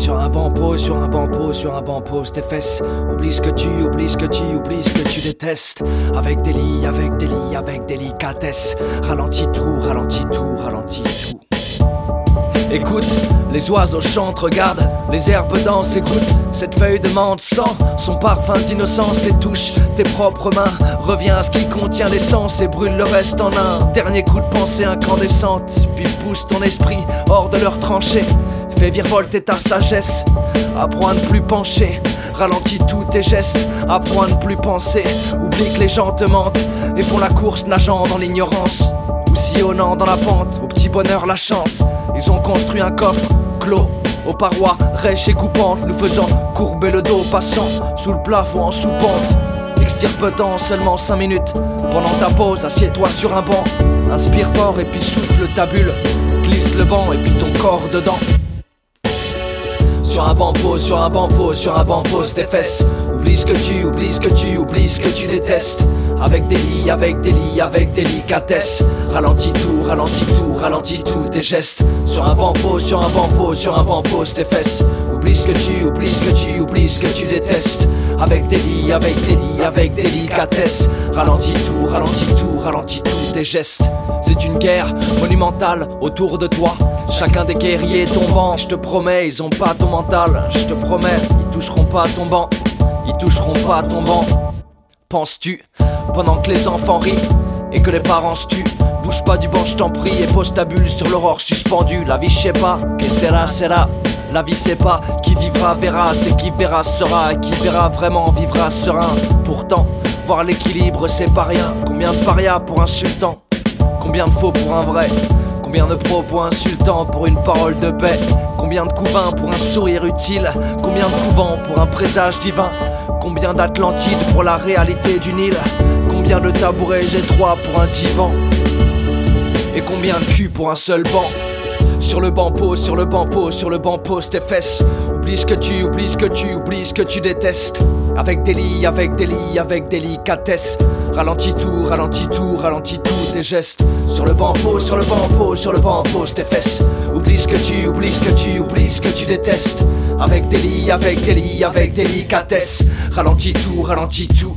sur un banc sur un banc pose tes fesses. Oublie ce que tu, oublie ce que tu, oublie ce que tu détestes. Avec délit, avec délit, avec délicatesse. Ralentis tout, ralentis tout, ralentis tout. Écoute, les oiseaux chantent, regarde, les herbes dansent, écoute, cette feuille de menthe sent son parfum d'innocence et touche tes propres mains. Reviens à ce qui contient l'essence et brûle le reste en un dernier coup de pensée incandescente. Puis pousse ton esprit hors de leur tranchée. Fais virevolter ta sagesse, apprends à ne plus pencher. Ralentis tous tes gestes, apprends à ne plus penser. Oublie que les gens te mentent et font la course nageant dans l'ignorance ou sillonnant dans la pente. Au petit bonheur, la chance. Ils ont construit un coffre clos aux parois rêches et coupantes, nous faisant courber le dos, passant sous le plafond en sous-pente. Extirpetant seulement 5 minutes. Pendant ta pause, assieds-toi sur un banc. Inspire fort et puis souffle ta bulle. Glisse le banc et puis ton corps dedans. Sur un banc pose, sur un banc pose, sur un banc pose tes fesses. Oublie ce que tu, oublie ce que tu, oublie ce que tu détestes. Avec des lits, avec des lits, avec délicatesse. Ralentis tout, ralentis tout, ralentis tous tes gestes. Sur un banc pose, sur un banc pose, sur un banc pose tes fesses. Oublie ce que tu, oublie ce que tu, oublie ce que tu détestes. Avec des lits, avec des lits, avec délicatesse. Ralentis tout, ralentis tout, ralentis tous tes gestes. C'est une guerre monumentale autour de toi. Chacun des guerriers tombant, je te promets, ils ont pas ton mental. Je te promets, ils toucheront pas ton banc. Ils toucheront pas ton banc. Penses-tu pendant que les enfants rient et que les parents se tuent? Bouge pas du banc, je t'en prie, et pose ta bulle sur l'aurore suspendue. La vie, je sais pas, que c'est là, c'est là. La vie, c'est pas qui vivra verra, c'est qui verra sera, et qui verra vraiment vivra serein. Pourtant, voir l'équilibre, c'est pas rien. Combien de parias pour un sultan? Combien de faux pour un vrai? Combien de propos insultants pour une parole de paix? Combien de couvains pour un sourire utile? Combien de couvents pour un présage divin? Combien d'Atlantide pour la réalité du Nil? Combien de tabourets j'ai trois pour un divan? Et combien de cul pour un seul banc? Sur le banc sur le banc sur le banc pose tes fesses. Oublie ce que tu, oublie ce que tu, oublie ce que tu détestes. Avec des lits, avec des lits, avec délicatesse. Ralentis tout, ralentis tout, ralentis tous tes gestes. Sur le banc sur le banc sur le banc pose tes fesses. Oublie ce que tu, oublie ce que tu, oublie ce que tu détestes. Avec des lits, avec des lits, avec délicatesse. Ralentis tout, ralentis tout.